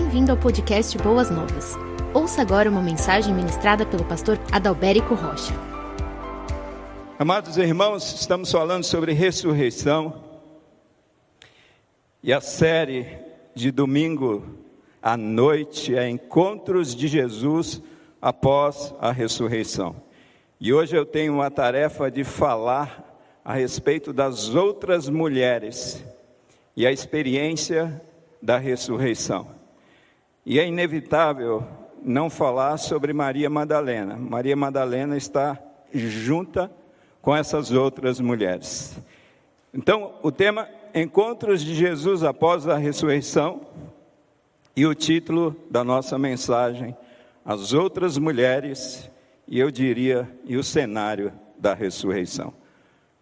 Bem-vindo ao podcast Boas Novas. Ouça agora uma mensagem ministrada pelo pastor Adalberico Rocha. Amados irmãos, estamos falando sobre ressurreição e a série de domingo à noite é Encontros de Jesus após a ressurreição. E hoje eu tenho a tarefa de falar a respeito das outras mulheres e a experiência da ressurreição. E é inevitável não falar sobre Maria Madalena. Maria Madalena está junta com essas outras mulheres. Então, o tema Encontros de Jesus após a ressurreição e o título da nossa mensagem As outras mulheres e eu diria e o cenário da ressurreição.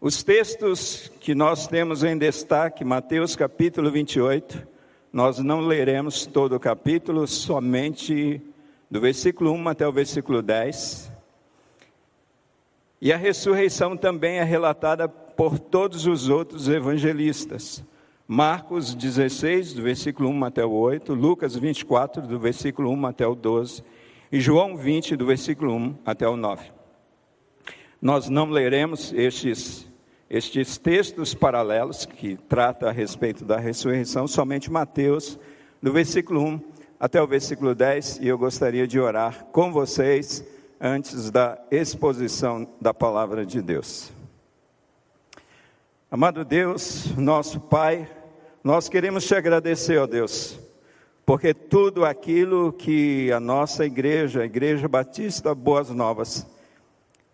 Os textos que nós temos em destaque, Mateus capítulo 28, nós não leremos todo o capítulo, somente do versículo 1 até o versículo 10. E a ressurreição também é relatada por todos os outros evangelistas. Marcos 16, do versículo 1 até o 8, Lucas 24, do versículo 1 até o 12, e João 20, do versículo 1 até o 9. Nós não leremos estes estes textos paralelos que trata a respeito da ressurreição, somente Mateus, do versículo 1 até o versículo 10, e eu gostaria de orar com vocês antes da exposição da palavra de Deus. Amado Deus, nosso Pai, nós queremos te agradecer, ó Deus, porque tudo aquilo que a nossa igreja, a Igreja Batista Boas Novas,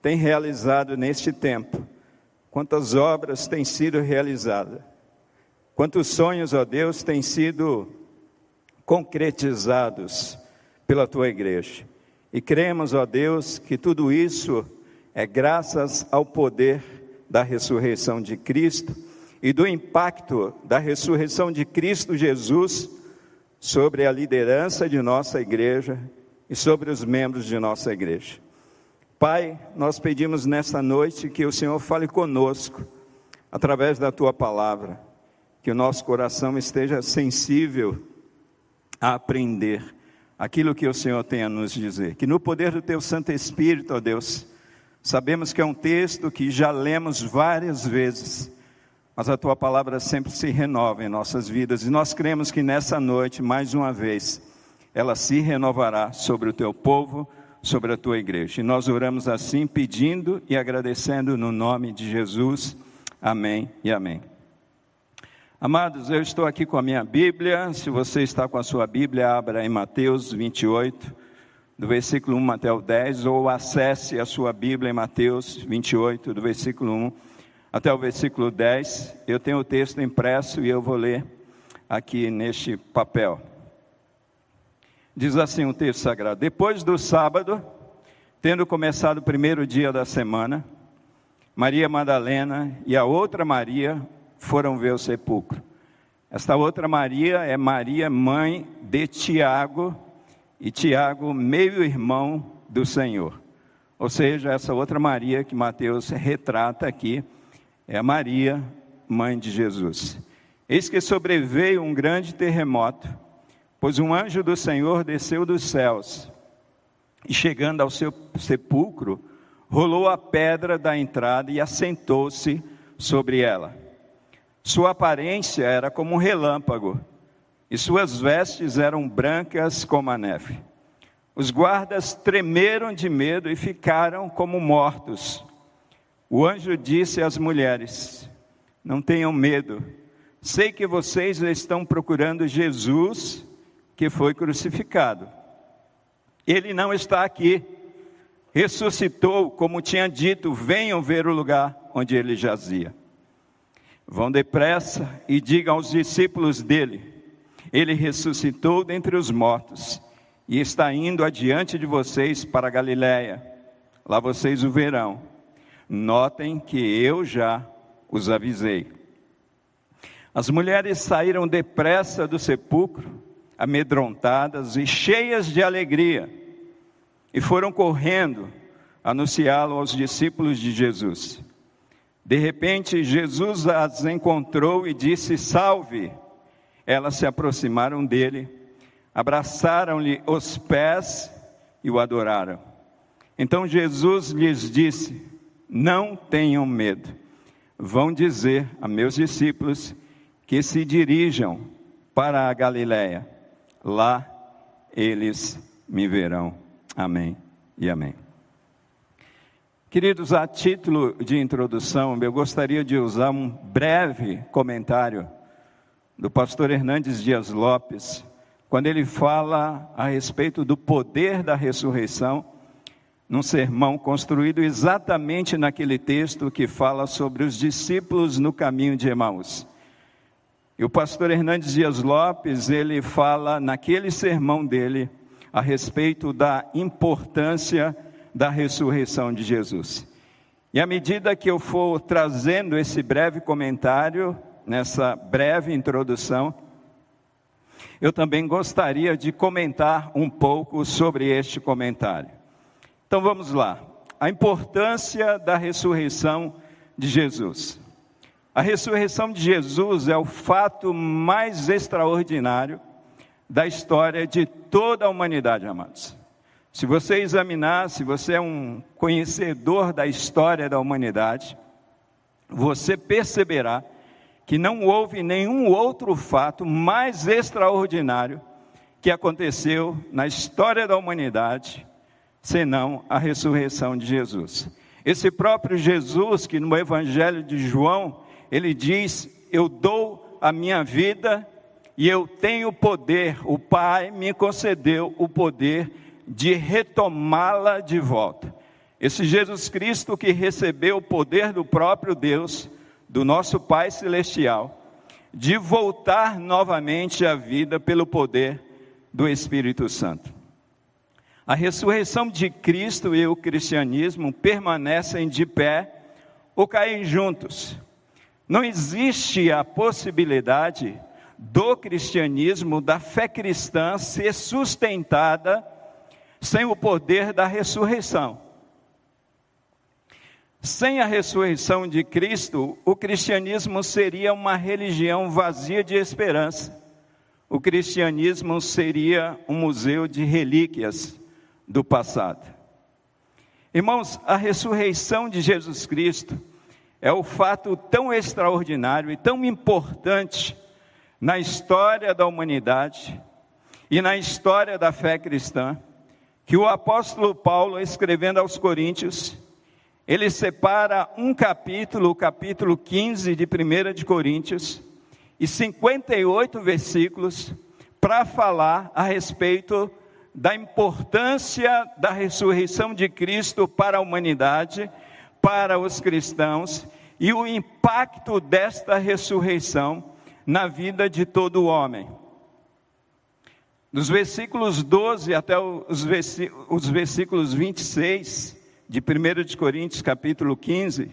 tem realizado neste tempo, quantas obras têm sido realizadas, quantos sonhos, ó Deus, têm sido concretizados pela tua igreja. E cremos, ó Deus, que tudo isso é graças ao poder da ressurreição de Cristo e do impacto da ressurreição de Cristo Jesus sobre a liderança de nossa igreja e sobre os membros de nossa igreja. Pai, nós pedimos nesta noite que o Senhor fale conosco através da tua palavra, que o nosso coração esteja sensível a aprender aquilo que o Senhor tem a nos dizer. Que no poder do teu Santo Espírito, ó Deus, sabemos que é um texto que já lemos várias vezes, mas a tua palavra sempre se renova em nossas vidas e nós cremos que nessa noite, mais uma vez, ela se renovará sobre o teu povo sobre a tua igreja. E nós oramos assim, pedindo e agradecendo no nome de Jesus. Amém e amém. Amados, eu estou aqui com a minha Bíblia. Se você está com a sua Bíblia, abra em Mateus 28, do versículo 1 até o 10, ou acesse a sua Bíblia em Mateus 28, do versículo 1 até o versículo 10. Eu tenho o texto impresso e eu vou ler aqui neste papel. Diz assim o texto sagrado: Depois do sábado, tendo começado o primeiro dia da semana, Maria Madalena e a outra Maria foram ver o sepulcro. Esta outra Maria é Maria, mãe de Tiago, e Tiago, meio-irmão do Senhor. Ou seja, essa outra Maria que Mateus retrata aqui é a Maria, mãe de Jesus. Eis que sobreveio um grande terremoto Pois um anjo do Senhor desceu dos céus e, chegando ao seu sepulcro, rolou a pedra da entrada e assentou-se sobre ela. Sua aparência era como um relâmpago e suas vestes eram brancas como a neve. Os guardas tremeram de medo e ficaram como mortos. O anjo disse às mulheres: Não tenham medo, sei que vocês estão procurando Jesus que foi crucificado. Ele não está aqui. Ressuscitou, como tinha dito, venham ver o lugar onde ele jazia. Vão depressa e digam aos discípulos dele: Ele ressuscitou dentre os mortos e está indo adiante de vocês para Galiléia. Lá vocês o verão. Notem que eu já os avisei. As mulheres saíram depressa do sepulcro amedrontadas e cheias de alegria, e foram correndo anunciá-lo aos discípulos de Jesus. De repente, Jesus as encontrou e disse: Salve! Elas se aproximaram dele, abraçaram-lhe os pés e o adoraram. Então Jesus lhes disse: Não tenham medo. Vão dizer a meus discípulos que se dirijam para a Galiléia. Lá eles me verão. Amém e amém. Queridos, a título de introdução, eu gostaria de usar um breve comentário do pastor Hernandes Dias Lopes, quando ele fala a respeito do poder da ressurreição, num sermão construído exatamente naquele texto que fala sobre os discípulos no caminho de Emaús. E o pastor Hernandes Dias Lopes, ele fala naquele sermão dele a respeito da importância da ressurreição de Jesus. E à medida que eu for trazendo esse breve comentário, nessa breve introdução, eu também gostaria de comentar um pouco sobre este comentário. Então vamos lá. A importância da ressurreição de Jesus. A ressurreição de Jesus é o fato mais extraordinário da história de toda a humanidade, amados. Se você examinar, se você é um conhecedor da história da humanidade, você perceberá que não houve nenhum outro fato mais extraordinário que aconteceu na história da humanidade, senão a ressurreição de Jesus. Esse próprio Jesus, que no Evangelho de João, ele diz: Eu dou a minha vida e eu tenho poder, o Pai me concedeu o poder de retomá-la de volta. Esse Jesus Cristo que recebeu o poder do próprio Deus, do nosso Pai Celestial, de voltar novamente à vida pelo poder do Espírito Santo. A ressurreição de Cristo e o cristianismo permanecem de pé ou caem juntos. Não existe a possibilidade do cristianismo, da fé cristã, ser sustentada sem o poder da ressurreição. Sem a ressurreição de Cristo, o cristianismo seria uma religião vazia de esperança. O cristianismo seria um museu de relíquias do passado. Irmãos, a ressurreição de Jesus Cristo é o fato tão extraordinário e tão importante na história da humanidade e na história da fé cristã, que o apóstolo Paulo, escrevendo aos Coríntios, ele separa um capítulo, o capítulo 15 de 1 de Coríntios, e 58 versículos, para falar a respeito da importância da ressurreição de Cristo para a humanidade, para os cristãos, e o impacto desta ressurreição na vida de todo homem. Dos versículos 12 até os versículos 26, de 1 de Coríntios, capítulo 15,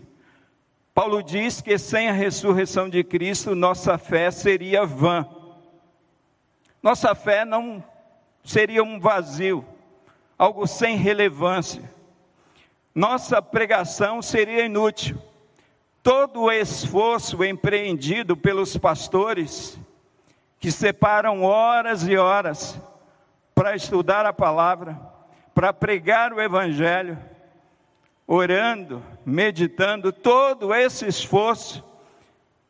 Paulo diz que sem a ressurreição de Cristo, nossa fé seria vã. Nossa fé não seria um vazio, algo sem relevância. Nossa pregação seria inútil. Todo o esforço empreendido pelos pastores, que separam horas e horas para estudar a palavra, para pregar o Evangelho, orando, meditando, todo esse esforço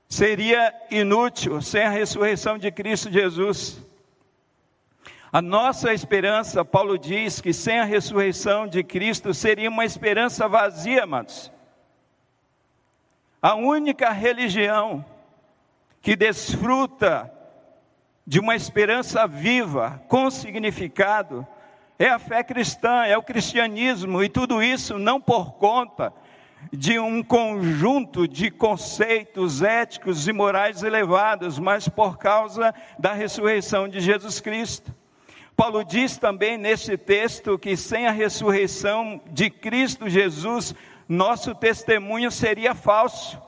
seria inútil sem a ressurreição de Cristo Jesus. A nossa esperança, Paulo diz que sem a ressurreição de Cristo seria uma esperança vazia, amados. A única religião que desfruta de uma esperança viva, com significado, é a fé cristã, é o cristianismo, e tudo isso não por conta de um conjunto de conceitos éticos e morais elevados, mas por causa da ressurreição de Jesus Cristo. Paulo diz também nesse texto que sem a ressurreição de Cristo Jesus, nosso testemunho seria falso.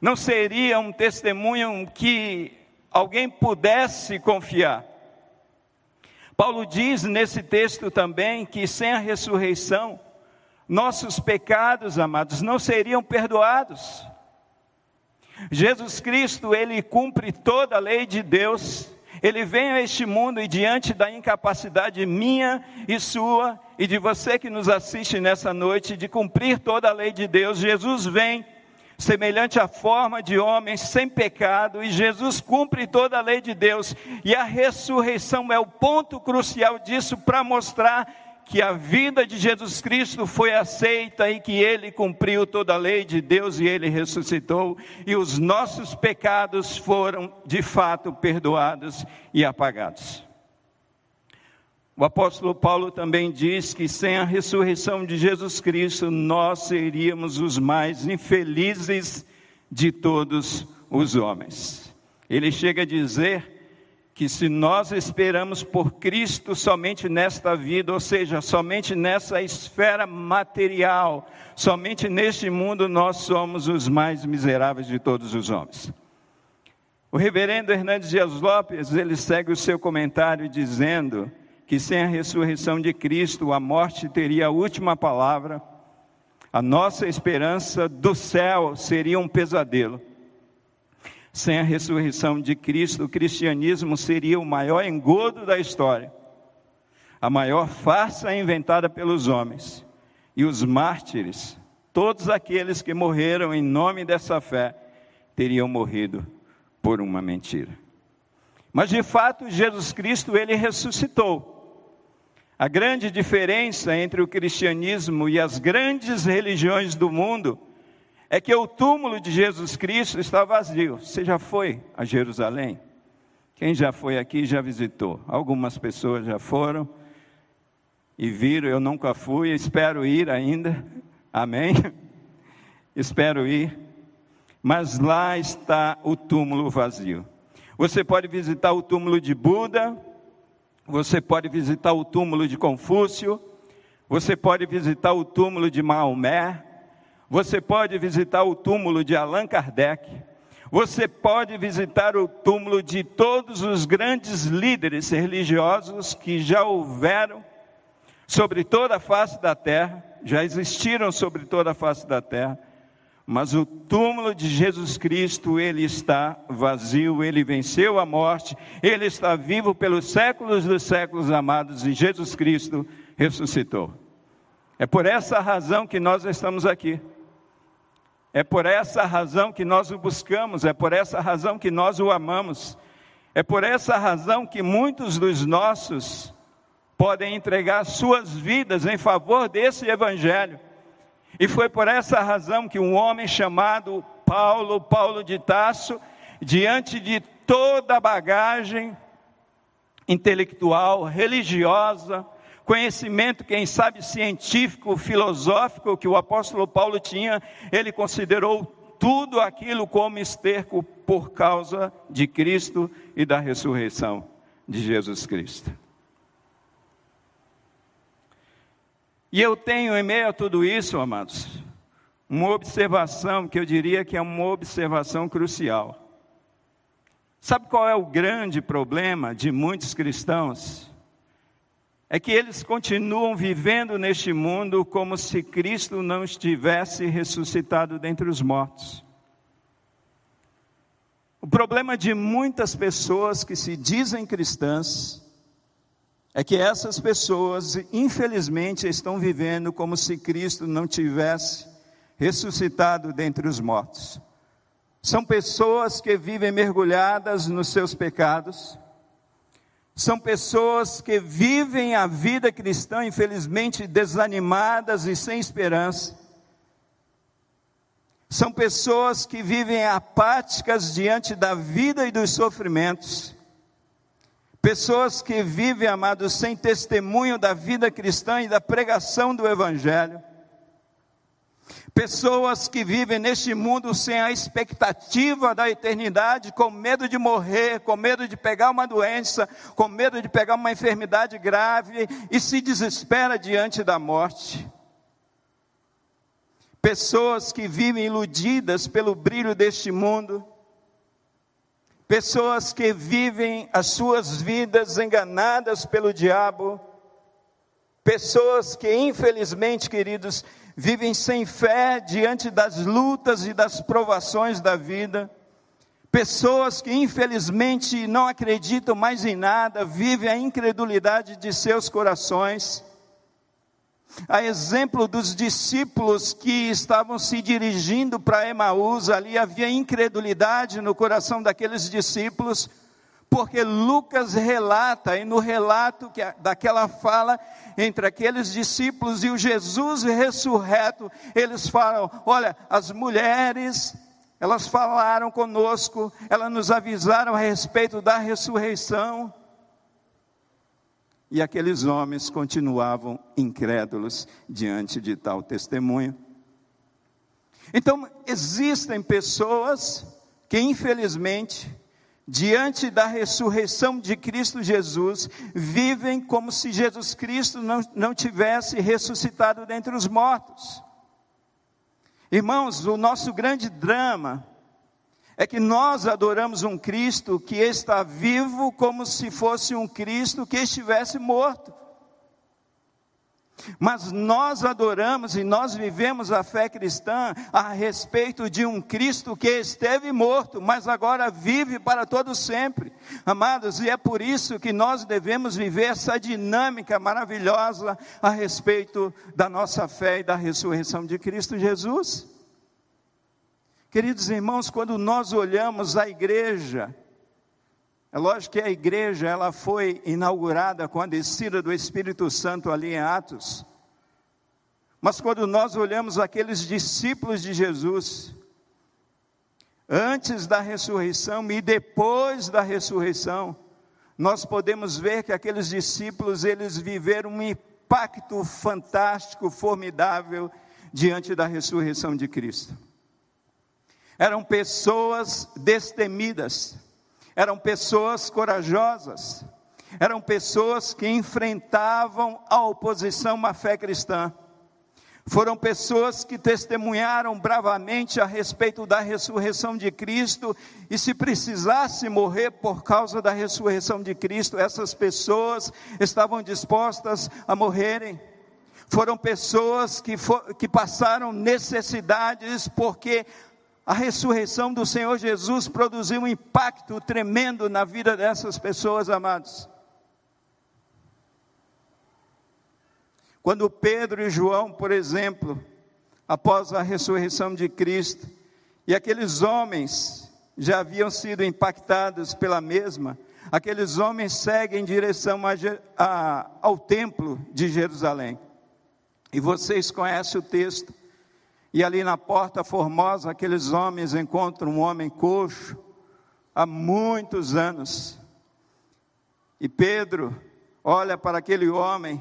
Não seria um testemunho que alguém pudesse confiar. Paulo diz nesse texto também que sem a ressurreição, nossos pecados, amados, não seriam perdoados. Jesus Cristo, ele cumpre toda a lei de Deus, Ele veio a este mundo e diante da incapacidade minha e sua e de você que nos assiste nessa noite de cumprir toda a lei de Deus, Jesus vem semelhante à forma de homem sem pecado, e Jesus cumpre toda a lei de Deus, e a ressurreição é o ponto crucial disso para mostrar que a vida de Jesus Cristo foi aceita e que ele cumpriu toda a lei de Deus e ele ressuscitou, e os nossos pecados foram de fato perdoados e apagados. O apóstolo Paulo também diz que sem a ressurreição de Jesus Cristo, nós seríamos os mais infelizes de todos os homens. Ele chega a dizer que se nós esperamos por Cristo somente nesta vida, ou seja, somente nessa esfera material, somente neste mundo, nós somos os mais miseráveis de todos os homens. O reverendo Hernandes Dias Lopes, ele segue o seu comentário dizendo que sem a ressurreição de Cristo, a morte teria a última palavra, a nossa esperança do céu seria um pesadelo. Sem a ressurreição de Cristo, o cristianismo seria o maior engodo da história, a maior farsa inventada pelos homens. E os mártires, todos aqueles que morreram em nome dessa fé, teriam morrido por uma mentira. Mas de fato, Jesus Cristo, ele ressuscitou. A grande diferença entre o cristianismo e as grandes religiões do mundo é que o túmulo de Jesus Cristo está vazio. Você já foi a Jerusalém? Quem já foi aqui já visitou. Algumas pessoas já foram e viram, eu nunca fui, espero ir ainda. Amém? espero ir. Mas lá está o túmulo vazio. Você pode visitar o túmulo de Buda, você pode visitar o túmulo de Confúcio, você pode visitar o túmulo de Maomé, você pode visitar o túmulo de Allan Kardec. Você pode visitar o túmulo de todos os grandes líderes religiosos que já houveram sobre toda a face da terra, já existiram sobre toda a face da terra. Mas o túmulo de Jesus Cristo, ele está vazio, ele venceu a morte, ele está vivo pelos séculos dos séculos amados e Jesus Cristo ressuscitou. É por essa razão que nós estamos aqui. É por essa razão que nós o buscamos, é por essa razão que nós o amamos, é por essa razão que muitos dos nossos podem entregar suas vidas em favor desse evangelho. E foi por essa razão que um homem chamado Paulo, Paulo de Tasso, diante de toda a bagagem intelectual, religiosa, conhecimento, quem sabe científico, filosófico que o apóstolo Paulo tinha, ele considerou tudo aquilo como esterco por causa de Cristo e da ressurreição de Jesus Cristo. E eu tenho em meio a tudo isso, amados, uma observação que eu diria que é uma observação crucial. Sabe qual é o grande problema de muitos cristãos? É que eles continuam vivendo neste mundo como se Cristo não estivesse ressuscitado dentre os mortos. O problema de muitas pessoas que se dizem cristãs é que essas pessoas, infelizmente, estão vivendo como se Cristo não tivesse ressuscitado dentre os mortos. São pessoas que vivem mergulhadas nos seus pecados, são pessoas que vivem a vida cristã, infelizmente, desanimadas e sem esperança. São pessoas que vivem apáticas diante da vida e dos sofrimentos. Pessoas que vivem, amados, sem testemunho da vida cristã e da pregação do Evangelho. Pessoas que vivem neste mundo sem a expectativa da eternidade, com medo de morrer, com medo de pegar uma doença, com medo de pegar uma enfermidade grave e se desespera diante da morte. Pessoas que vivem iludidas pelo brilho deste mundo, pessoas que vivem as suas vidas enganadas pelo diabo, pessoas que, infelizmente, queridos, vivem sem fé diante das lutas e das provações da vida, Pessoas que infelizmente não acreditam mais em nada, vivem a incredulidade de seus corações. A exemplo dos discípulos que estavam se dirigindo para Emaús, ali havia incredulidade no coração daqueles discípulos, porque Lucas relata, e no relato que, daquela fala entre aqueles discípulos e o Jesus ressurreto, eles falam: olha, as mulheres, elas falaram conosco, elas nos avisaram a respeito da ressurreição. E aqueles homens continuavam incrédulos diante de tal testemunho. Então, existem pessoas que, infelizmente, diante da ressurreição de Cristo Jesus, vivem como se Jesus Cristo não, não tivesse ressuscitado dentre os mortos. Irmãos, o nosso grande drama é que nós adoramos um Cristo que está vivo como se fosse um Cristo que estivesse morto. Mas nós adoramos e nós vivemos a fé cristã a respeito de um Cristo que esteve morto, mas agora vive para todo sempre. Amados, e é por isso que nós devemos viver essa dinâmica maravilhosa a respeito da nossa fé e da ressurreição de Cristo Jesus. Queridos irmãos, quando nós olhamos a igreja, é lógico que a igreja ela foi inaugurada com a descida do Espírito Santo ali em Atos. Mas quando nós olhamos aqueles discípulos de Jesus, antes da ressurreição e depois da ressurreição, nós podemos ver que aqueles discípulos eles viveram um impacto fantástico, formidável diante da ressurreição de Cristo. Eram pessoas destemidas, eram pessoas corajosas, eram pessoas que enfrentavam a oposição à fé cristã. Foram pessoas que testemunharam bravamente a respeito da ressurreição de Cristo, e se precisasse morrer por causa da ressurreição de Cristo, essas pessoas estavam dispostas a morrerem. Foram pessoas que, for, que passaram necessidades porque a ressurreição do Senhor Jesus produziu um impacto tremendo na vida dessas pessoas, amados. Quando Pedro e João, por exemplo, após a ressurreição de Cristo, e aqueles homens já haviam sido impactados pela mesma, aqueles homens seguem em direção a, a, ao templo de Jerusalém. E vocês conhecem o texto e ali na porta formosa, aqueles homens encontram um homem coxo há muitos anos. E Pedro olha para aquele homem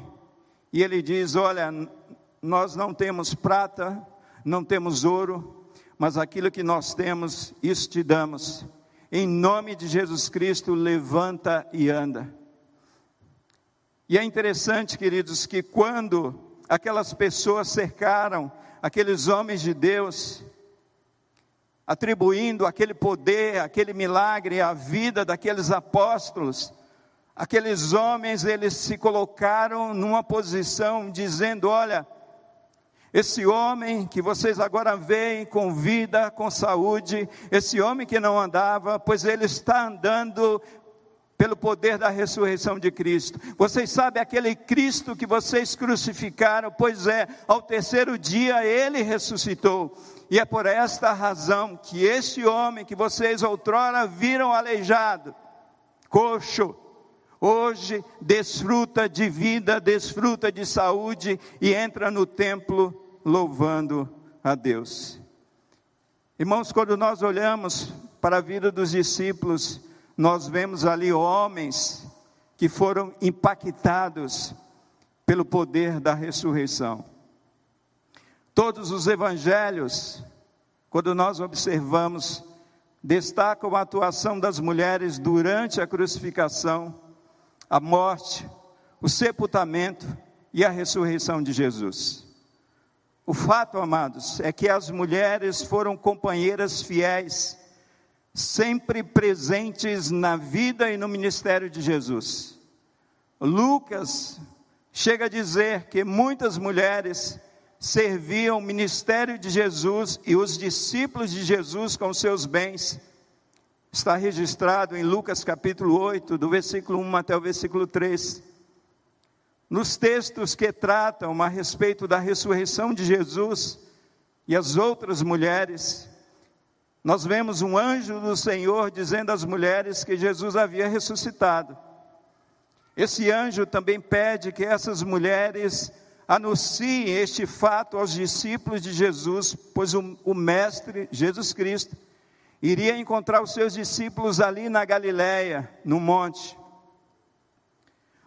e ele diz: Olha, nós não temos prata, não temos ouro, mas aquilo que nós temos, isso te damos. Em nome de Jesus Cristo, levanta e anda. E é interessante, queridos, que quando aquelas pessoas cercaram aqueles homens de Deus, atribuindo aquele poder, aquele milagre à vida daqueles apóstolos, aqueles homens, eles se colocaram numa posição dizendo: olha, esse homem que vocês agora veem com vida, com saúde, esse homem que não andava, pois ele está andando pelo poder da ressurreição de Cristo. Vocês sabem aquele Cristo que vocês crucificaram? Pois é, ao terceiro dia ele ressuscitou. E é por esta razão que este homem que vocês outrora viram aleijado, coxo, hoje desfruta de vida, desfruta de saúde e entra no templo louvando a Deus. Irmãos, quando nós olhamos para a vida dos discípulos, nós vemos ali homens que foram impactados pelo poder da ressurreição. Todos os evangelhos, quando nós observamos, destacam a atuação das mulheres durante a crucificação, a morte, o sepultamento e a ressurreição de Jesus. O fato, amados, é que as mulheres foram companheiras fiéis sempre presentes na vida e no ministério de Jesus. Lucas chega a dizer que muitas mulheres serviam o ministério de Jesus e os discípulos de Jesus com seus bens, está registrado em Lucas capítulo 8, do versículo 1 até o versículo 3. Nos textos que tratam a respeito da ressurreição de Jesus e as outras mulheres, nós vemos um anjo do Senhor dizendo às mulheres que Jesus havia ressuscitado. Esse anjo também pede que essas mulheres anunciem este fato aos discípulos de Jesus, pois o, o Mestre, Jesus Cristo, iria encontrar os seus discípulos ali na Galiléia, no monte.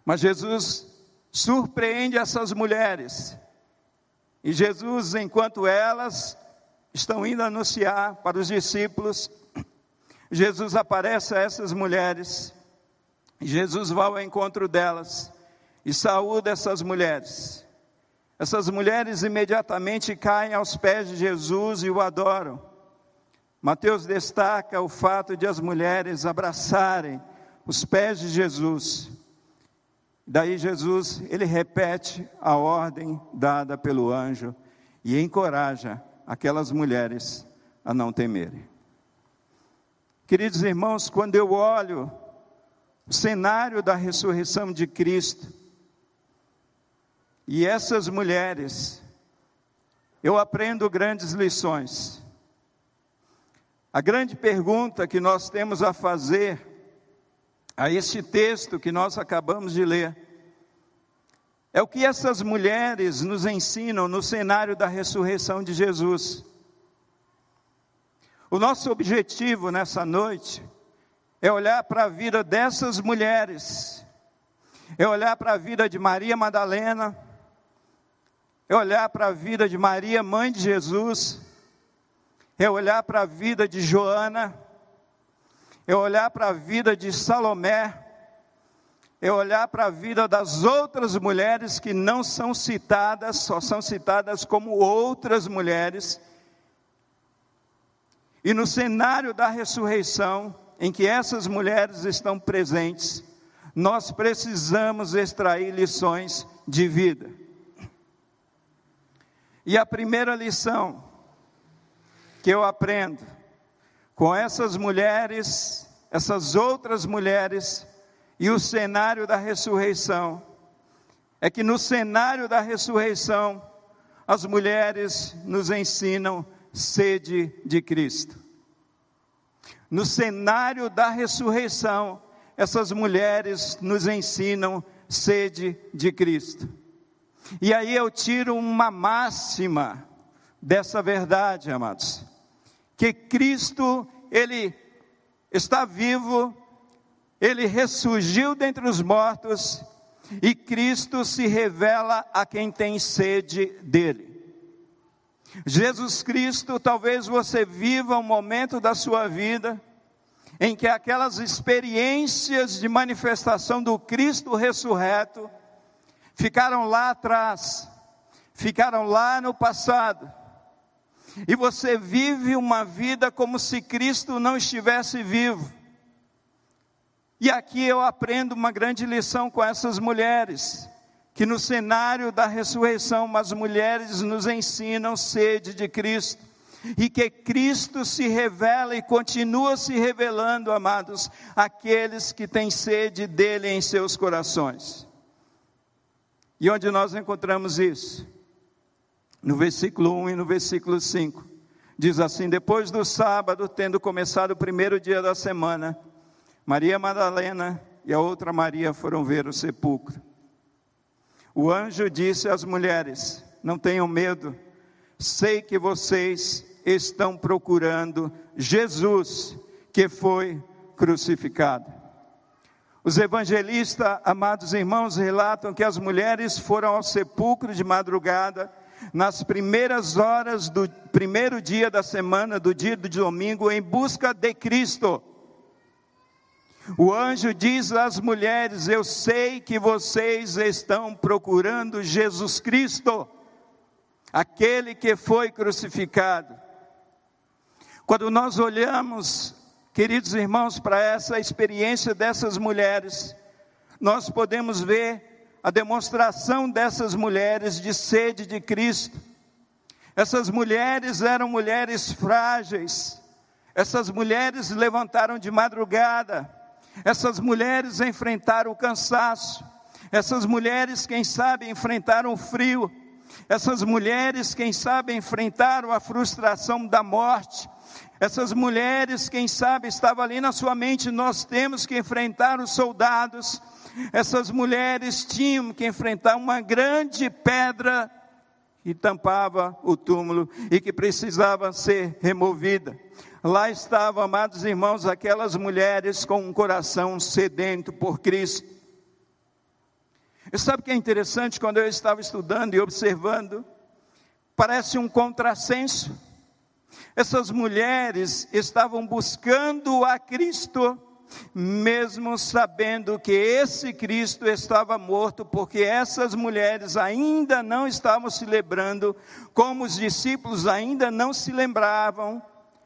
Mas Jesus surpreende essas mulheres. E Jesus, enquanto elas estão indo anunciar para os discípulos, Jesus aparece a essas mulheres Jesus vai ao encontro delas e saúda essas mulheres. Essas mulheres imediatamente caem aos pés de Jesus e o adoram. Mateus destaca o fato de as mulheres abraçarem os pés de Jesus. Daí Jesus, ele repete a ordem dada pelo anjo e encoraja aquelas mulheres a não temerem. Queridos irmãos, quando eu olho o cenário da ressurreição de Cristo. E essas mulheres, eu aprendo grandes lições. A grande pergunta que nós temos a fazer a este texto que nós acabamos de ler é o que essas mulheres nos ensinam no cenário da ressurreição de Jesus. O nosso objetivo nessa noite é olhar para a vida dessas mulheres, é olhar para a vida de Maria Madalena, é olhar para a vida de Maria, mãe de Jesus, é olhar para a vida de Joana, é olhar para a vida de Salomé, é olhar para a vida das outras mulheres que não são citadas, só são citadas como outras mulheres. E no cenário da ressurreição, em que essas mulheres estão presentes, nós precisamos extrair lições de vida. E a primeira lição que eu aprendo com essas mulheres, essas outras mulheres e o cenário da ressurreição, é que no cenário da ressurreição, as mulheres nos ensinam sede de Cristo. No cenário da ressurreição, essas mulheres nos ensinam sede de Cristo. E aí eu tiro uma máxima dessa verdade, amados, que Cristo, ele está vivo, ele ressurgiu dentre os mortos e Cristo se revela a quem tem sede dele. Jesus Cristo, talvez você viva um momento da sua vida em que aquelas experiências de manifestação do Cristo ressurreto ficaram lá atrás, ficaram lá no passado. E você vive uma vida como se Cristo não estivesse vivo. E aqui eu aprendo uma grande lição com essas mulheres que no cenário da ressurreição as mulheres nos ensinam sede de Cristo e que Cristo se revela e continua se revelando, amados, àqueles que têm sede dele em seus corações. E onde nós encontramos isso? No versículo 1 e no versículo 5. Diz assim: Depois do sábado, tendo começado o primeiro dia da semana, Maria Madalena e a outra Maria foram ver o sepulcro. O anjo disse às mulheres: Não tenham medo, sei que vocês estão procurando Jesus que foi crucificado. Os evangelistas, amados irmãos, relatam que as mulheres foram ao sepulcro de madrugada, nas primeiras horas do primeiro dia da semana, do dia do domingo, em busca de Cristo. O anjo diz às mulheres: Eu sei que vocês estão procurando Jesus Cristo, aquele que foi crucificado. Quando nós olhamos, queridos irmãos, para essa experiência dessas mulheres, nós podemos ver a demonstração dessas mulheres de sede de Cristo. Essas mulheres eram mulheres frágeis, Essas mulheres levantaram de madrugada, essas mulheres enfrentaram o cansaço, essas mulheres, quem sabe, enfrentaram o frio, essas mulheres, quem sabe, enfrentaram a frustração da morte, essas mulheres, quem sabe, estava ali na sua mente, nós temos que enfrentar os soldados. Essas mulheres tinham que enfrentar uma grande pedra que tampava o túmulo e que precisava ser removida. Lá estavam, amados irmãos, aquelas mulheres com um coração sedento por Cristo. E sabe o que é interessante quando eu estava estudando e observando? Parece um contrassenso. Essas mulheres estavam buscando a Cristo, mesmo sabendo que esse Cristo estava morto, porque essas mulheres ainda não estavam se lembrando, como os discípulos ainda não se lembravam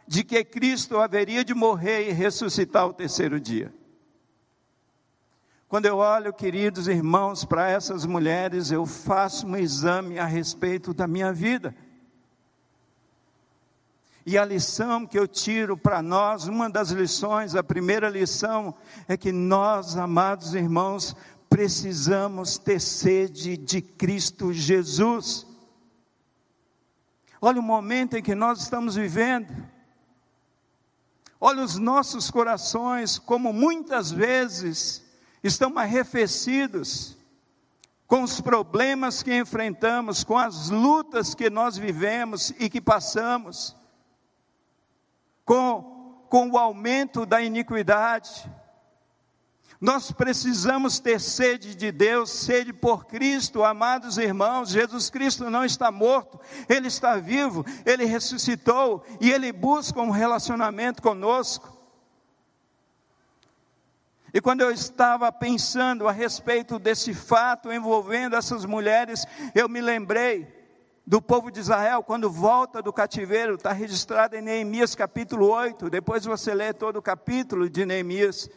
de que Cristo haveria de morrer e ressuscitar o terceiro dia. Quando eu olho, queridos irmãos, para essas mulheres, eu faço um exame a respeito da minha vida. E a lição que eu tiro para nós, uma das lições, a primeira lição, é que nós, amados irmãos, precisamos ter sede de Cristo Jesus. Olha o momento em que nós estamos vivendo. Olha os nossos corações, como muitas vezes estão arrefecidos com os problemas que enfrentamos, com as lutas que nós vivemos e que passamos com, com o aumento da iniquidade. Nós precisamos ter sede de Deus, sede por Cristo, amados irmãos. Jesus Cristo não está morto, Ele está vivo, Ele ressuscitou e Ele busca um relacionamento conosco. E quando eu estava pensando a respeito desse fato envolvendo essas mulheres, eu me lembrei do povo de Israel, quando volta do cativeiro, está registrado em Neemias capítulo 8, depois você lê todo o capítulo de Neemias.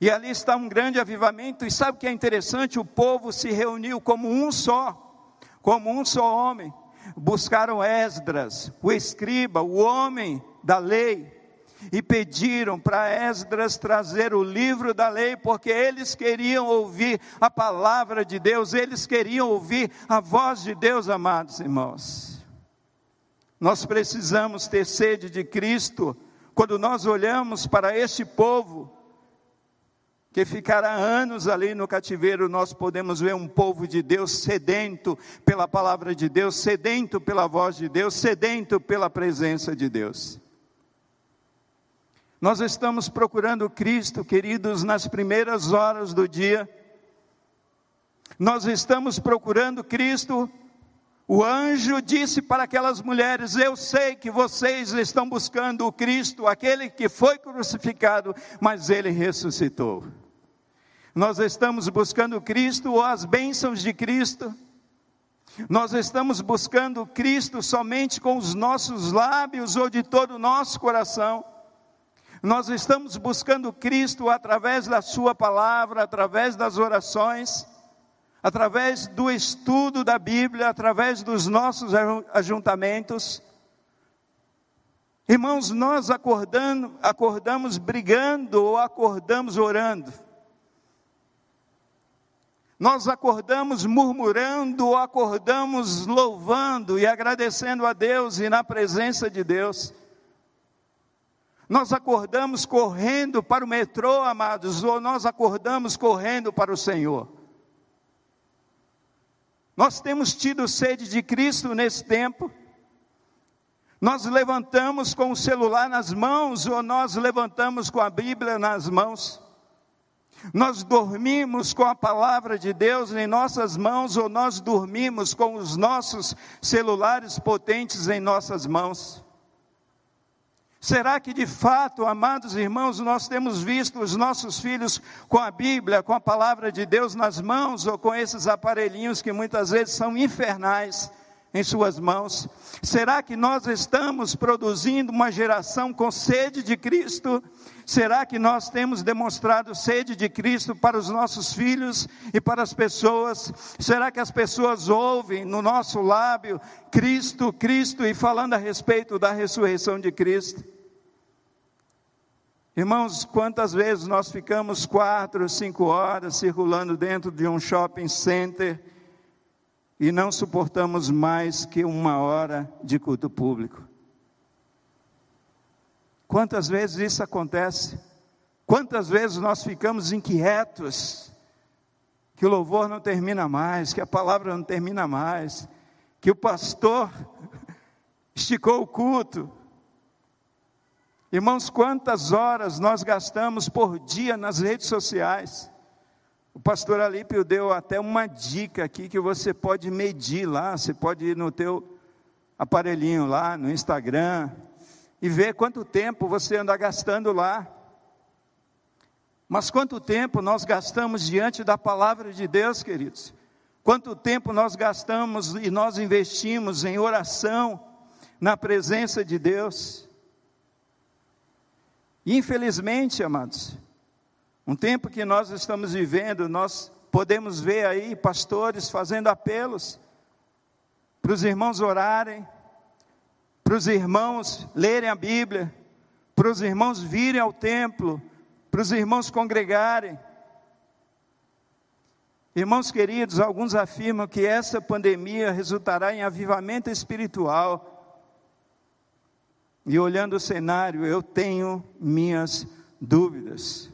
E ali está um grande avivamento, e sabe o que é interessante? O povo se reuniu como um só, como um só homem. Buscaram Esdras, o escriba, o homem da lei, e pediram para Esdras trazer o livro da lei, porque eles queriam ouvir a palavra de Deus, eles queriam ouvir a voz de Deus, amados irmãos. Nós precisamos ter sede de Cristo, quando nós olhamos para este povo, que ficará anos ali no cativeiro, nós podemos ver um povo de Deus sedento pela palavra de Deus, sedento pela voz de Deus, sedento pela presença de Deus. Nós estamos procurando Cristo, queridos, nas primeiras horas do dia. Nós estamos procurando Cristo. O anjo disse para aquelas mulheres: Eu sei que vocês estão buscando o Cristo, aquele que foi crucificado, mas ele ressuscitou. Nós estamos buscando Cristo ou as bênçãos de Cristo. Nós estamos buscando Cristo somente com os nossos lábios ou de todo o nosso coração. Nós estamos buscando Cristo através da Sua palavra, através das orações, através do estudo da Bíblia, através dos nossos ajuntamentos. Irmãos, nós acordando, acordamos brigando ou acordamos orando. Nós acordamos murmurando ou acordamos louvando e agradecendo a Deus e na presença de Deus. Nós acordamos correndo para o metrô, amados, ou nós acordamos correndo para o Senhor. Nós temos tido sede de Cristo nesse tempo. Nós levantamos com o celular nas mãos, ou nós levantamos com a Bíblia nas mãos. Nós dormimos com a palavra de Deus em nossas mãos, ou nós dormimos com os nossos celulares potentes em nossas mãos. Será que de fato, amados irmãos, nós temos visto os nossos filhos com a Bíblia, com a palavra de Deus nas mãos, ou com esses aparelhinhos que muitas vezes são infernais em suas mãos? Será que nós estamos produzindo uma geração com sede de Cristo? Será que nós temos demonstrado sede de Cristo para os nossos filhos e para as pessoas? Será que as pessoas ouvem no nosso lábio Cristo, Cristo e falando a respeito da ressurreição de Cristo? Irmãos, quantas vezes nós ficamos quatro, cinco horas circulando dentro de um shopping center e não suportamos mais que uma hora de culto público? Quantas vezes isso acontece? Quantas vezes nós ficamos inquietos, que o louvor não termina mais, que a palavra não termina mais, que o pastor esticou o culto, Irmãos, quantas horas nós gastamos por dia nas redes sociais? O pastor Alípio deu até uma dica aqui que você pode medir lá, você pode ir no teu aparelhinho lá, no Instagram, e ver quanto tempo você anda gastando lá. Mas quanto tempo nós gastamos diante da palavra de Deus, queridos? Quanto tempo nós gastamos e nós investimos em oração, na presença de Deus? Infelizmente, amados, um tempo que nós estamos vivendo, nós podemos ver aí pastores fazendo apelos para os irmãos orarem, para os irmãos lerem a Bíblia, para os irmãos virem ao templo, para os irmãos congregarem. Irmãos queridos, alguns afirmam que essa pandemia resultará em avivamento espiritual e olhando o cenário, eu tenho minhas dúvidas.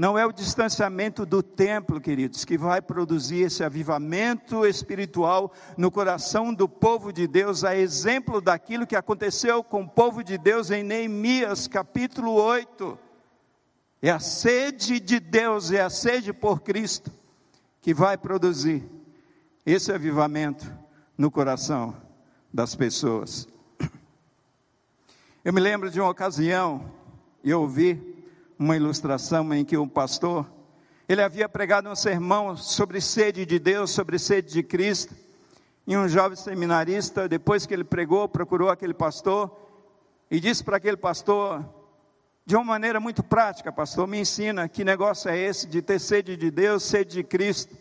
Não é o distanciamento do templo, queridos, que vai produzir esse avivamento espiritual no coração do povo de Deus, a exemplo daquilo que aconteceu com o povo de Deus em Neemias, capítulo 8. É a sede de Deus, é a sede por Cristo que vai produzir esse avivamento no coração das pessoas. Eu me lembro de uma ocasião, eu ouvi uma ilustração em que um pastor, ele havia pregado um sermão sobre sede de Deus, sobre sede de Cristo, e um jovem seminarista, depois que ele pregou, procurou aquele pastor e disse para aquele pastor, de uma maneira muito prática, pastor, me ensina que negócio é esse de ter sede de Deus, sede de Cristo.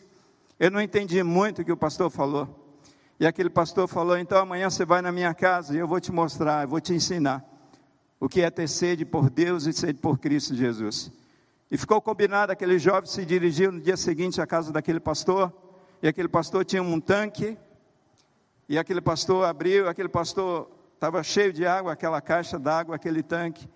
Eu não entendi muito o que o pastor falou. E aquele pastor falou: então amanhã você vai na minha casa e eu vou te mostrar, eu vou te ensinar o que é ter sede por Deus e sede por Cristo Jesus. E ficou combinado, aquele jovem se dirigiu no dia seguinte à casa daquele pastor, e aquele pastor tinha um tanque, e aquele pastor abriu, aquele pastor estava cheio de água, aquela caixa d'água, aquele tanque,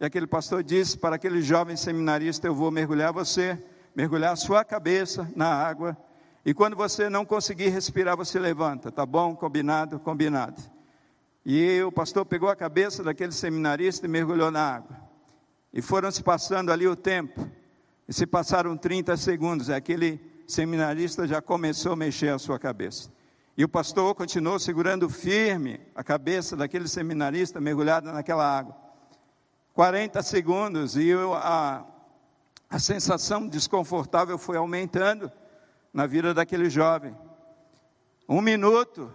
e aquele pastor disse para aquele jovem seminarista: Eu vou mergulhar você, mergulhar a sua cabeça na água, e quando você não conseguir respirar, você levanta, tá bom? Combinado? Combinado. E o pastor pegou a cabeça daquele seminarista e mergulhou na água. E foram se passando ali o tempo. E se passaram 30 segundos, aquele seminarista já começou a mexer a sua cabeça. E o pastor continuou segurando firme a cabeça daquele seminarista mergulhada naquela água. 40 segundos e a, a sensação desconfortável foi aumentando na vida daquele jovem. Um minuto,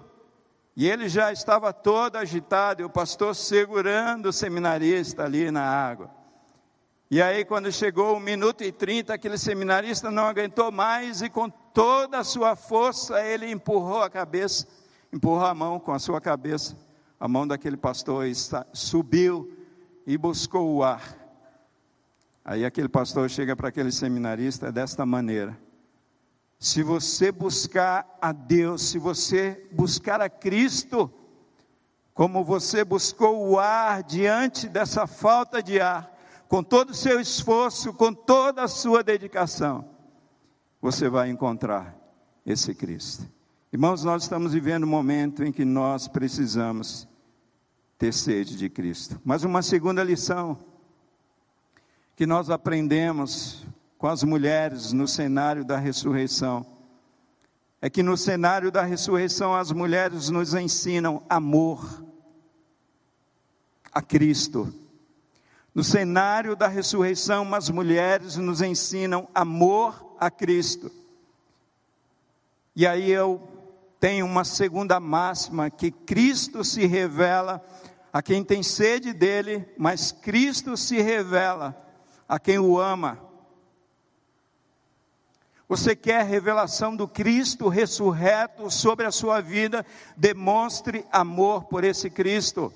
e ele já estava todo agitado, e o pastor segurando o seminarista ali na água. E aí, quando chegou um minuto e trinta, aquele seminarista não aguentou mais e, com toda a sua força, ele empurrou a cabeça, empurrou a mão com a sua cabeça, a mão daquele pastor, subiu e buscou o ar. Aí, aquele pastor chega para aquele seminarista desta maneira: se você buscar a Deus, se você buscar a Cristo, como você buscou o ar diante dessa falta de ar, com todo o seu esforço, com toda a sua dedicação, você vai encontrar esse Cristo. Irmãos, nós estamos vivendo um momento em que nós precisamos ter sede de Cristo. Mas uma segunda lição que nós aprendemos com as mulheres no cenário da ressurreição. É que no cenário da ressurreição as mulheres nos ensinam amor a Cristo. No cenário da ressurreição, as mulheres nos ensinam amor a Cristo. E aí eu tenho uma segunda máxima: que Cristo se revela a quem tem sede dele, mas Cristo se revela a quem o ama. Você quer revelação do Cristo ressurreto sobre a sua vida? Demonstre amor por esse Cristo.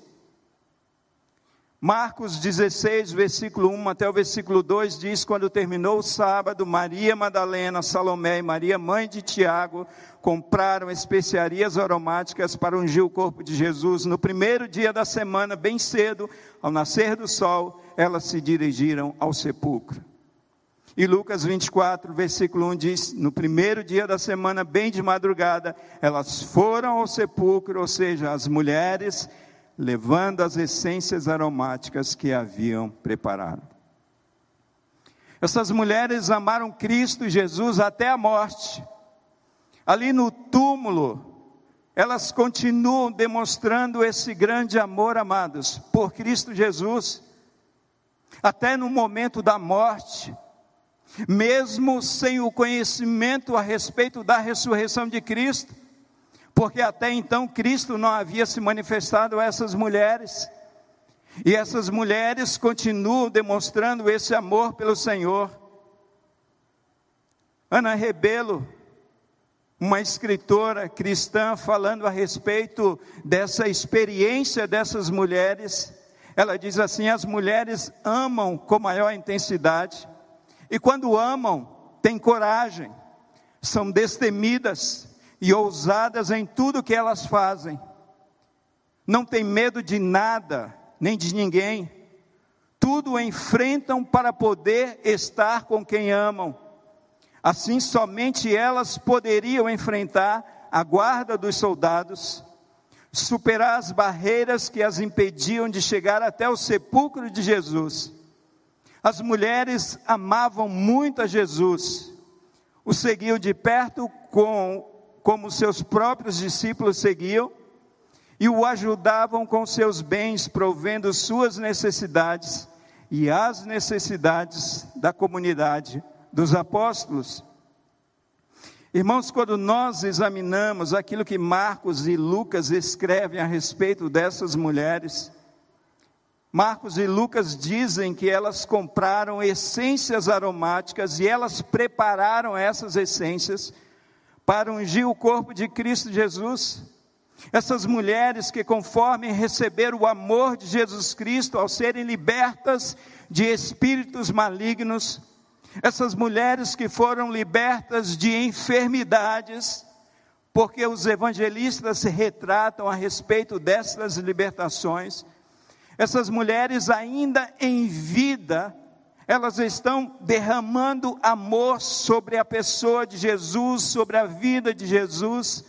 Marcos 16, versículo 1 até o versículo 2 diz: Quando terminou o sábado, Maria Madalena, Salomé e Maria, mãe de Tiago, compraram especiarias aromáticas para ungir o corpo de Jesus. No primeiro dia da semana, bem cedo, ao nascer do sol, elas se dirigiram ao sepulcro. E Lucas 24, versículo 1 diz: No primeiro dia da semana, bem de madrugada, elas foram ao sepulcro, ou seja, as mulheres levando as essências aromáticas que haviam preparado. Essas mulheres amaram Cristo Jesus até a morte. Ali no túmulo, elas continuam demonstrando esse grande amor, amados, por Cristo Jesus, até no momento da morte, mesmo sem o conhecimento a respeito da ressurreição de Cristo, porque até então Cristo não havia se manifestado a essas mulheres. E essas mulheres continuam demonstrando esse amor pelo Senhor. Ana Rebelo, uma escritora cristã, falando a respeito dessa experiência dessas mulheres, ela diz assim: as mulheres amam com maior intensidade, e quando amam, têm coragem, são destemidas, e ousadas em tudo que elas fazem. Não tem medo de nada, nem de ninguém. Tudo enfrentam para poder estar com quem amam. Assim, somente elas poderiam enfrentar a guarda dos soldados, superar as barreiras que as impediam de chegar até o sepulcro de Jesus. As mulheres amavam muito a Jesus, o seguiam de perto com como seus próprios discípulos seguiam, e o ajudavam com seus bens, provendo suas necessidades e as necessidades da comunidade dos apóstolos. Irmãos, quando nós examinamos aquilo que Marcos e Lucas escrevem a respeito dessas mulheres, Marcos e Lucas dizem que elas compraram essências aromáticas e elas prepararam essas essências para ungir o corpo de Cristo Jesus. Essas mulheres que, conforme receberam o amor de Jesus Cristo ao serem libertas de espíritos malignos, essas mulheres que foram libertas de enfermidades, porque os evangelistas se retratam a respeito dessas libertações, essas mulheres ainda em vida, elas estão derramando amor sobre a pessoa de Jesus, sobre a vida de Jesus,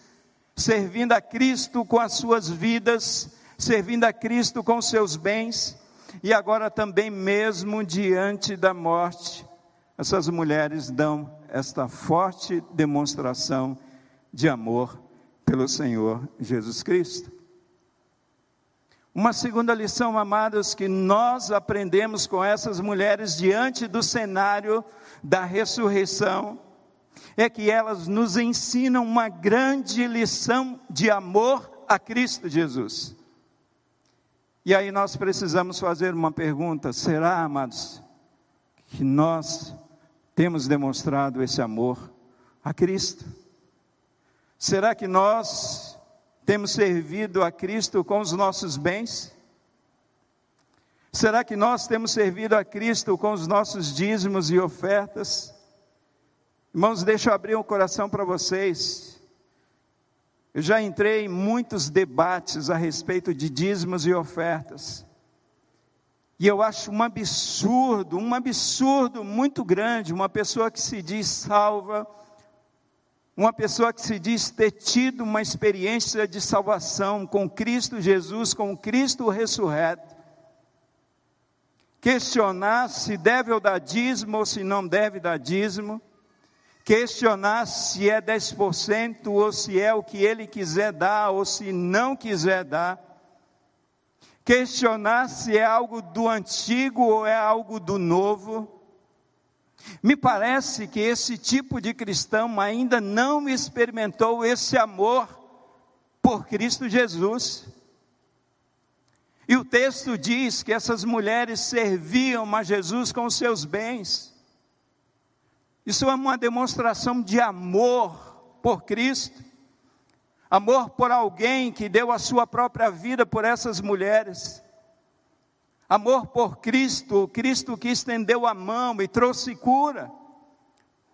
servindo a Cristo com as suas vidas, servindo a Cristo com seus bens, e agora também, mesmo diante da morte, essas mulheres dão esta forte demonstração de amor pelo Senhor Jesus Cristo. Uma segunda lição, amados, que nós aprendemos com essas mulheres diante do cenário da ressurreição, é que elas nos ensinam uma grande lição de amor a Cristo Jesus. E aí nós precisamos fazer uma pergunta: será, amados, que nós temos demonstrado esse amor a Cristo? Será que nós temos servido a Cristo com os nossos bens? Será que nós temos servido a Cristo com os nossos dízimos e ofertas? Irmãos, deixa eu abrir um coração para vocês. Eu já entrei em muitos debates a respeito de dízimos e ofertas. E eu acho um absurdo, um absurdo muito grande, uma pessoa que se diz salva, uma pessoa que se diz ter tido uma experiência de salvação com Cristo Jesus, com Cristo ressurreto, questionar se deve ou dar dízimo ou se não deve dar dízimo, questionar se é 10% ou se é o que ele quiser dar ou se não quiser dar, questionar se é algo do antigo ou é algo do novo, me parece que esse tipo de cristão ainda não experimentou esse amor por Cristo Jesus. E o texto diz que essas mulheres serviam a Jesus com seus bens. Isso é uma demonstração de amor por Cristo, amor por alguém que deu a sua própria vida por essas mulheres Amor por Cristo, o Cristo que estendeu a mão e trouxe cura.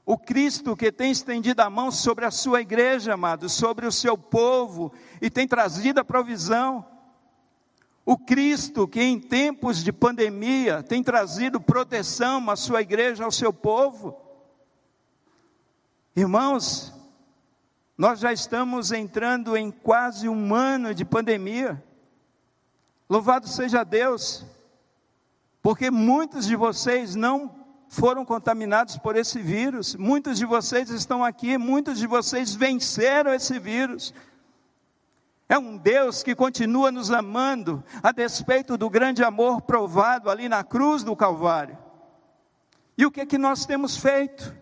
O Cristo que tem estendido a mão sobre a sua igreja, amados, sobre o seu povo e tem trazido a provisão. O Cristo que em tempos de pandemia tem trazido proteção à sua igreja, ao seu povo. Irmãos, nós já estamos entrando em quase um ano de pandemia. Louvado seja Deus, porque muitos de vocês não foram contaminados por esse vírus, muitos de vocês estão aqui, muitos de vocês venceram esse vírus. É um Deus que continua nos amando, a despeito do grande amor provado ali na cruz do Calvário. E o que é que nós temos feito?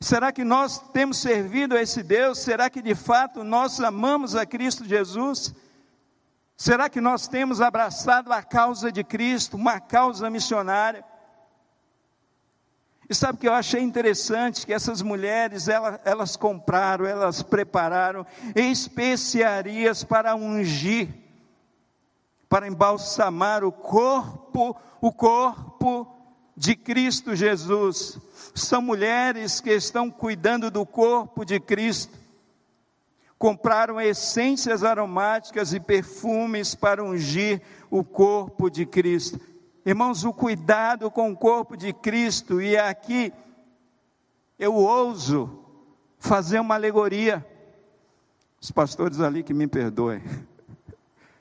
Será que nós temos servido a esse Deus? Será que de fato nós amamos a Cristo Jesus? Será que nós temos abraçado a causa de Cristo, uma causa missionária? E sabe o que eu achei interessante? Que essas mulheres, elas, elas compraram, elas prepararam especiarias para ungir, para embalsamar o corpo, o corpo de Cristo Jesus. São mulheres que estão cuidando do corpo de Cristo compraram essências aromáticas e perfumes para ungir o corpo de Cristo. Irmãos, o cuidado com o corpo de Cristo, e aqui eu ouso fazer uma alegoria. Os pastores ali que me perdoem.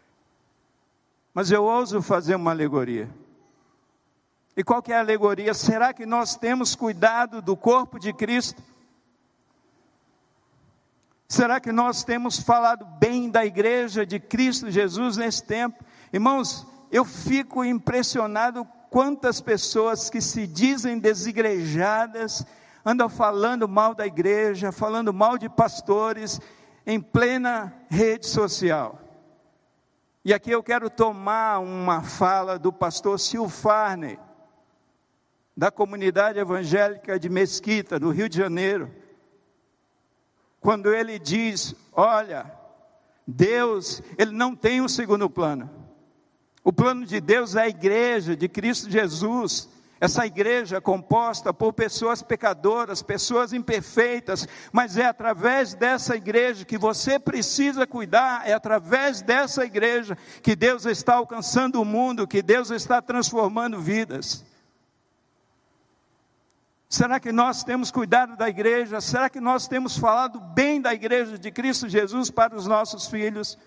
Mas eu ouso fazer uma alegoria. E qual que é a alegoria? Será que nós temos cuidado do corpo de Cristo? Será que nós temos falado bem da igreja de Cristo Jesus nesse tempo? Irmãos, eu fico impressionado quantas pessoas que se dizem desigrejadas andam falando mal da igreja, falando mal de pastores em plena rede social. E aqui eu quero tomar uma fala do pastor Sil Farney, da comunidade evangélica de Mesquita, no Rio de Janeiro quando ele diz: Olha, Deus, ele não tem um segundo plano. O plano de Deus é a igreja de Cristo Jesus. Essa igreja é composta por pessoas pecadoras, pessoas imperfeitas, mas é através dessa igreja que você precisa cuidar, é através dessa igreja que Deus está alcançando o mundo, que Deus está transformando vidas. Será que nós temos cuidado da igreja? Será que nós temos falado bem da igreja de Cristo Jesus para os nossos filhos,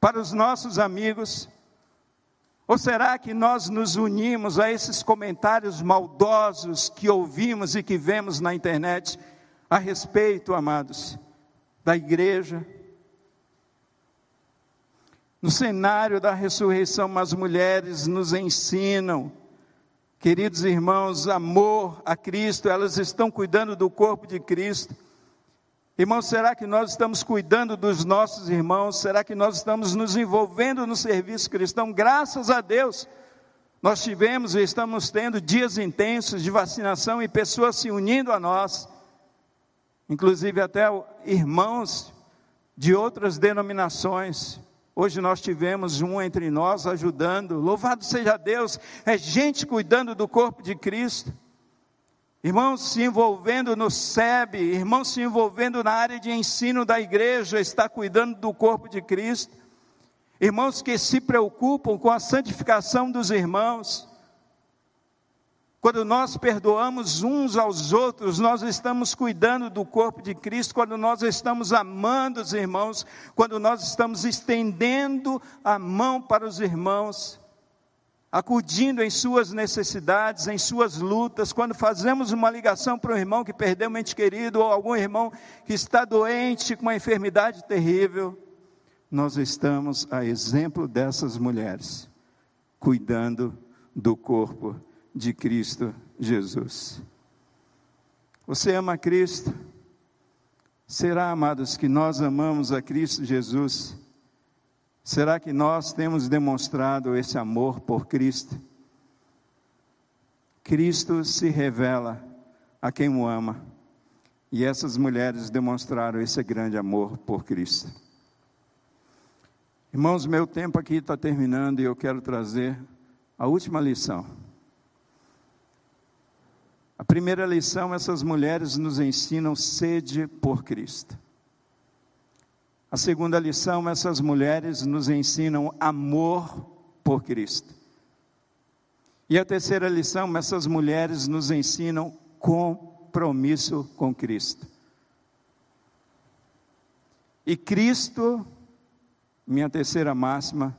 para os nossos amigos? Ou será que nós nos unimos a esses comentários maldosos que ouvimos e que vemos na internet a respeito, amados, da igreja? No cenário da ressurreição, as mulheres nos ensinam Queridos irmãos, amor a Cristo, elas estão cuidando do corpo de Cristo. Irmãos, será que nós estamos cuidando dos nossos irmãos? Será que nós estamos nos envolvendo no serviço cristão? Graças a Deus, nós tivemos e estamos tendo dias intensos de vacinação e pessoas se unindo a nós, inclusive até irmãos de outras denominações, Hoje nós tivemos um entre nós ajudando, louvado seja Deus, é gente cuidando do corpo de Cristo. Irmãos se envolvendo no SEB, irmãos se envolvendo na área de ensino da igreja, está cuidando do corpo de Cristo. Irmãos que se preocupam com a santificação dos irmãos, quando nós perdoamos uns aos outros, nós estamos cuidando do corpo de Cristo, quando nós estamos amando os irmãos, quando nós estamos estendendo a mão para os irmãos, acudindo em suas necessidades, em suas lutas, quando fazemos uma ligação para um irmão que perdeu um ente querido, ou algum irmão que está doente com uma enfermidade terrível, nós estamos a exemplo dessas mulheres, cuidando do corpo de Cristo Jesus. Você ama Cristo? Será, amados, que nós amamos a Cristo Jesus? Será que nós temos demonstrado esse amor por Cristo? Cristo se revela a quem o ama, e essas mulheres demonstraram esse grande amor por Cristo. Irmãos, meu tempo aqui está terminando e eu quero trazer A última lição. A primeira lição, essas mulheres nos ensinam sede por Cristo. A segunda lição, essas mulheres nos ensinam amor por Cristo. E a terceira lição, essas mulheres nos ensinam compromisso com Cristo. E Cristo, minha terceira máxima,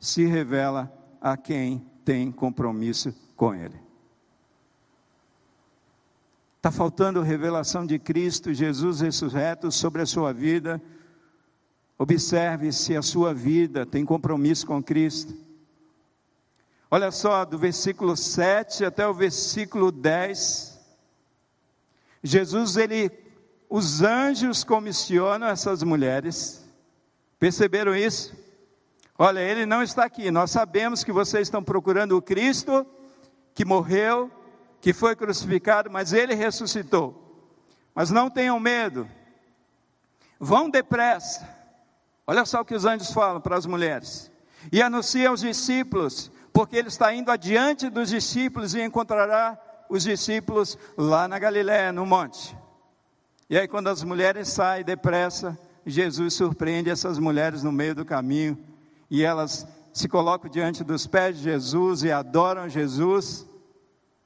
se revela a quem tem compromisso com Ele. Está faltando revelação de Cristo, Jesus ressurreto sobre a sua vida. Observe se a sua vida tem compromisso com Cristo. Olha só, do versículo 7 até o versículo 10. Jesus, ele, os anjos comissionam essas mulheres. Perceberam isso? Olha, ele não está aqui. Nós sabemos que vocês estão procurando o Cristo que morreu, que foi crucificado, mas ele ressuscitou. Mas não tenham medo. Vão depressa. Olha só o que os anjos falam para as mulheres. E anuncia aos discípulos, porque ele está indo adiante dos discípulos e encontrará os discípulos lá na Galiléia, no monte. E aí, quando as mulheres saem depressa, Jesus surpreende essas mulheres no meio do caminho e elas se colocam diante dos pés de Jesus e adoram Jesus,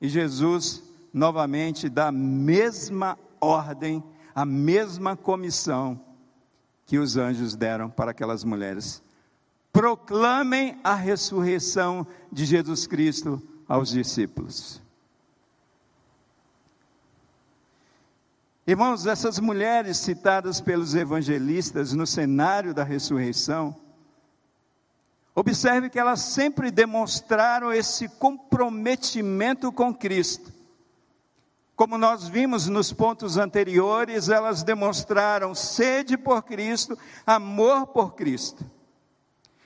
e Jesus novamente dá a mesma ordem, a mesma comissão que os anjos deram para aquelas mulheres. Proclamem a ressurreição de Jesus Cristo aos discípulos. Irmãos, essas mulheres citadas pelos evangelistas no cenário da ressurreição, Observe que elas sempre demonstraram esse comprometimento com Cristo. Como nós vimos nos pontos anteriores, elas demonstraram sede por Cristo, amor por Cristo.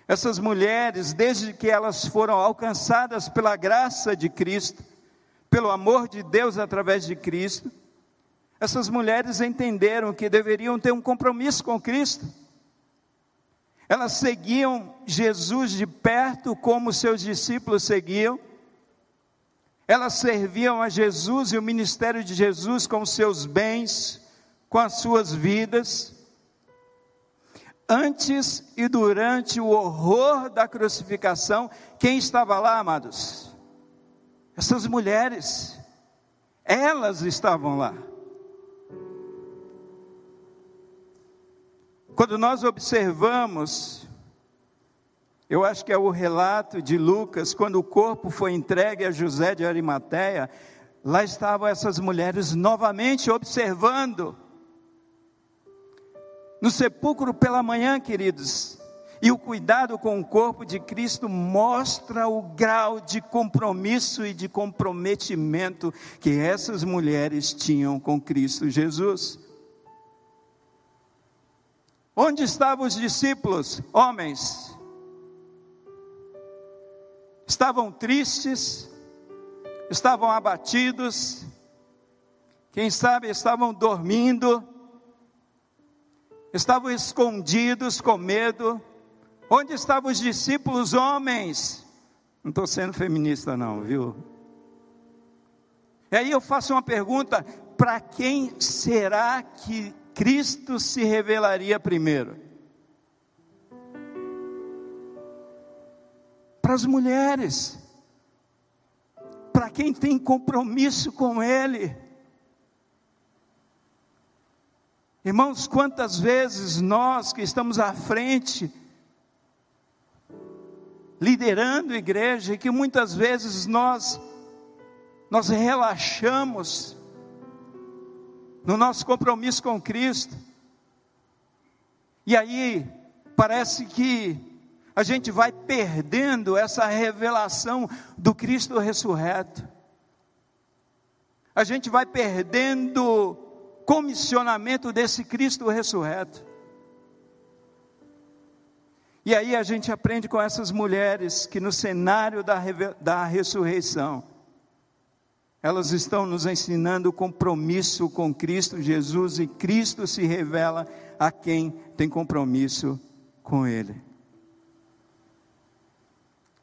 Essas mulheres, desde que elas foram alcançadas pela graça de Cristo, pelo amor de Deus através de Cristo, essas mulheres entenderam que deveriam ter um compromisso com Cristo elas seguiam Jesus de perto, como seus discípulos seguiam. Elas serviam a Jesus e o ministério de Jesus com seus bens, com as suas vidas. Antes e durante o horror da crucificação, quem estava lá, amados? Essas mulheres, elas estavam lá. Quando nós observamos, eu acho que é o relato de Lucas, quando o corpo foi entregue a José de Arimateia, lá estavam essas mulheres novamente observando. No sepulcro pela manhã, queridos, e o cuidado com o corpo de Cristo mostra o grau de compromisso e de comprometimento que essas mulheres tinham com Cristo Jesus. Onde estavam os discípulos, homens? Estavam tristes, estavam abatidos, quem sabe estavam dormindo, estavam escondidos com medo. Onde estavam os discípulos homens? Não estou sendo feminista, não, viu? E aí eu faço uma pergunta: para quem será que Cristo se revelaria primeiro? Para as mulheres, para quem tem compromisso com Ele. Irmãos, quantas vezes nós que estamos à frente, liderando a igreja, e que muitas vezes nós, nós relaxamos, no nosso compromisso com Cristo. E aí, parece que a gente vai perdendo essa revelação do Cristo ressurreto. A gente vai perdendo comissionamento desse Cristo ressurreto. E aí a gente aprende com essas mulheres que no cenário da, da ressurreição, elas estão nos ensinando o compromisso com Cristo Jesus e Cristo se revela a quem tem compromisso com Ele.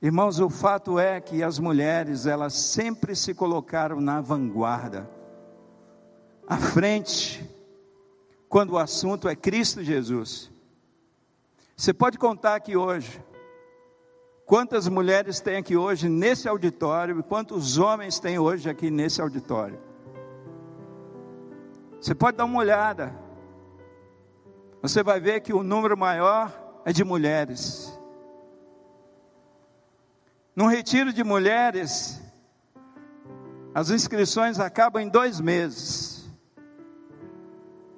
Irmãos, o fato é que as mulheres, elas sempre se colocaram na vanguarda, à frente, quando o assunto é Cristo Jesus. Você pode contar aqui hoje, quantas mulheres tem aqui hoje nesse auditório e quantos homens tem hoje aqui nesse auditório. Você pode dar uma olhada, você vai ver que o número maior é de mulheres. Num retiro de mulheres, as inscrições acabam em dois meses,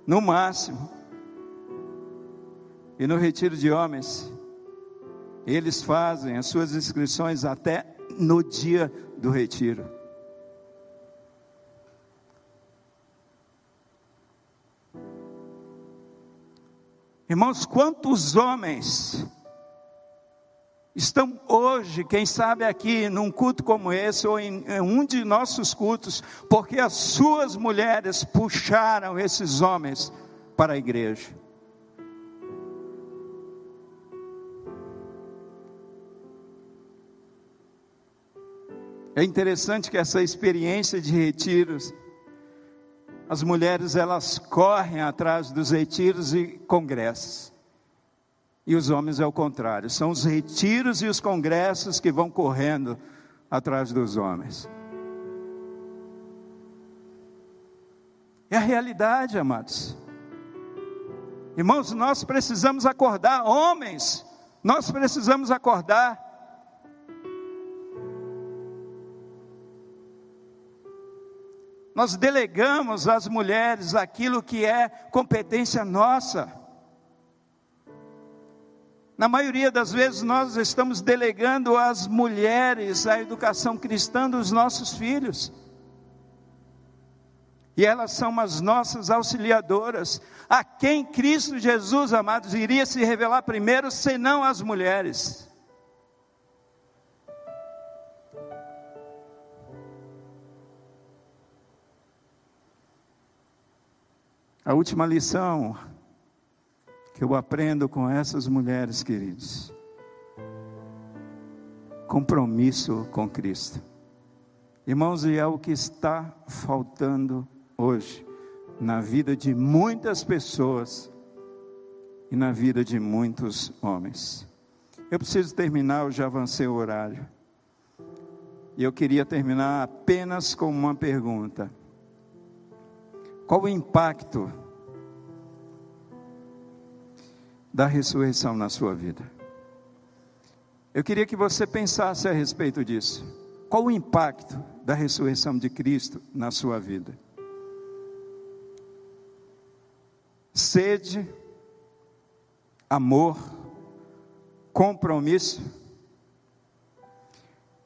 no máximo. E no retiro de homens, eles fazem as suas inscrições até no dia do retiro. Irmãos, quantos homens estão hoje, quem sabe aqui, num culto como esse, ou em, em, um de nossos cultos, porque as suas mulheres puxaram esses homens para a igreja. É interessante que essa experiência de retiros, as mulheres elas correm atrás dos retiros e congressos. E os homens é o contrário, são os retiros e os congressos que vão correndo atrás dos homens. É a realidade, amados. Irmãos, nós precisamos acordar, homens, nós precisamos acordar. Nós delegamos às mulheres aquilo que é competência nossa. Na maioria das vezes, nós estamos delegando às mulheres a educação cristã dos nossos filhos. E elas são as nossas auxiliadoras, a quem Cristo Jesus, amados, iria se revelar primeiro, senão as mulheres. A última lição que eu aprendo com essas mulheres, queridos. Compromisso com Cristo. Irmãos, e é o que está faltando hoje na vida de muitas pessoas e na vida de muitos homens. Eu preciso terminar, eu já avancei o horário. E eu queria terminar apenas com uma pergunta: Qual o impacto da ressurreição na sua vida. Eu queria que você pensasse a respeito disso. Qual o impacto da ressurreição de Cristo na sua vida? Sede, amor, compromisso.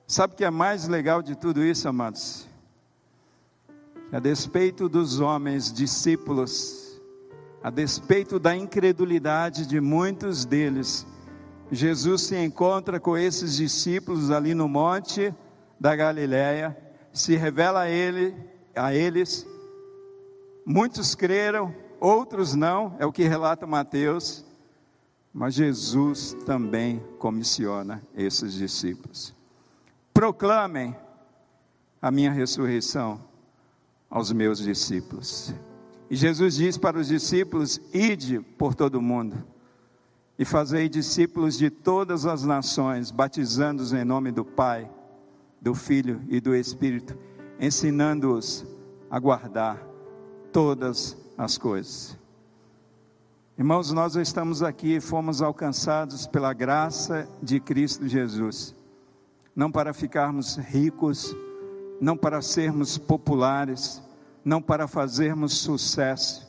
Sabe o que é mais legal de tudo isso, amados? A despeito dos homens discípulos a despeito da incredulidade de muitos deles, Jesus se encontra com esses discípulos ali no monte da Galileia, se revela a ele, a eles. Muitos creram, outros não, é o que relata Mateus. Mas Jesus também comissiona esses discípulos. Proclamem a minha ressurreição aos meus discípulos. E Jesus diz para os discípulos: Ide por todo o mundo e fazei discípulos de todas as nações, batizando-os em nome do Pai, do Filho e do Espírito, ensinando-os a guardar todas as coisas. Irmãos, nós estamos aqui, fomos alcançados pela graça de Cristo Jesus, não para ficarmos ricos, não para sermos populares, não para fazermos sucesso.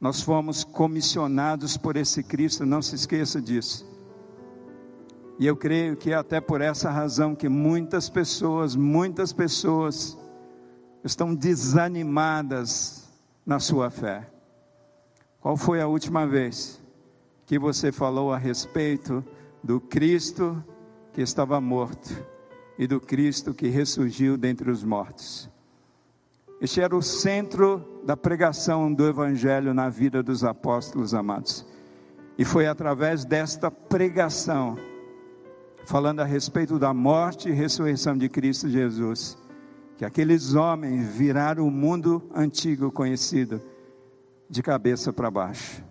Nós fomos comissionados por esse Cristo, não se esqueça disso. E eu creio que é até por essa razão que muitas pessoas, muitas pessoas estão desanimadas na sua fé. Qual foi a última vez que você falou a respeito do Cristo que estava morto e do Cristo que ressurgiu dentre os mortos? Este era o centro da pregação do Evangelho na vida dos apóstolos amados. E foi através desta pregação, falando a respeito da morte e ressurreição de Cristo Jesus. Que aqueles homens viraram o mundo antigo conhecido de cabeça para baixo.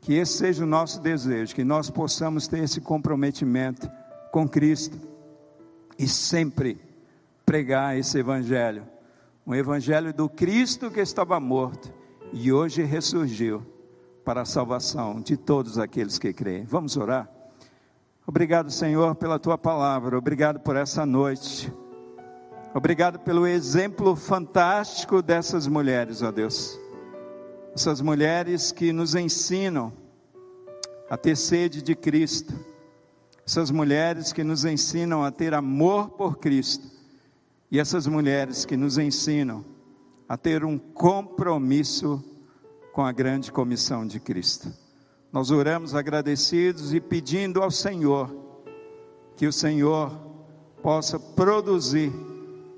Que esse seja o nosso desejo, que nós possamos ter esse comprometimento com Cristo e sempre pregar esse Evangelho um Evangelho do Cristo que estava morto e hoje ressurgiu para a salvação de todos aqueles que creem. Vamos orar? Obrigado, Senhor, pela tua palavra, obrigado por essa noite. Obrigado pelo exemplo fantástico dessas mulheres, ó Deus. Essas mulheres que nos ensinam a ter sede de Cristo. Essas mulheres que nos ensinam a ter amor por Cristo. E essas mulheres que nos ensinam a ter um compromisso com a grande comissão de Cristo. Nós oramos agradecidos e pedindo ao Senhor que o Senhor possa produzir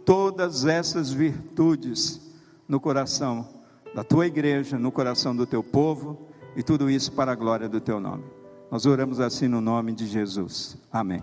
todas essas virtudes no coração da tua igreja, no coração do teu povo, e tudo isso para a glória do teu nome. Nós oramos assim no nome de Jesus. Amém.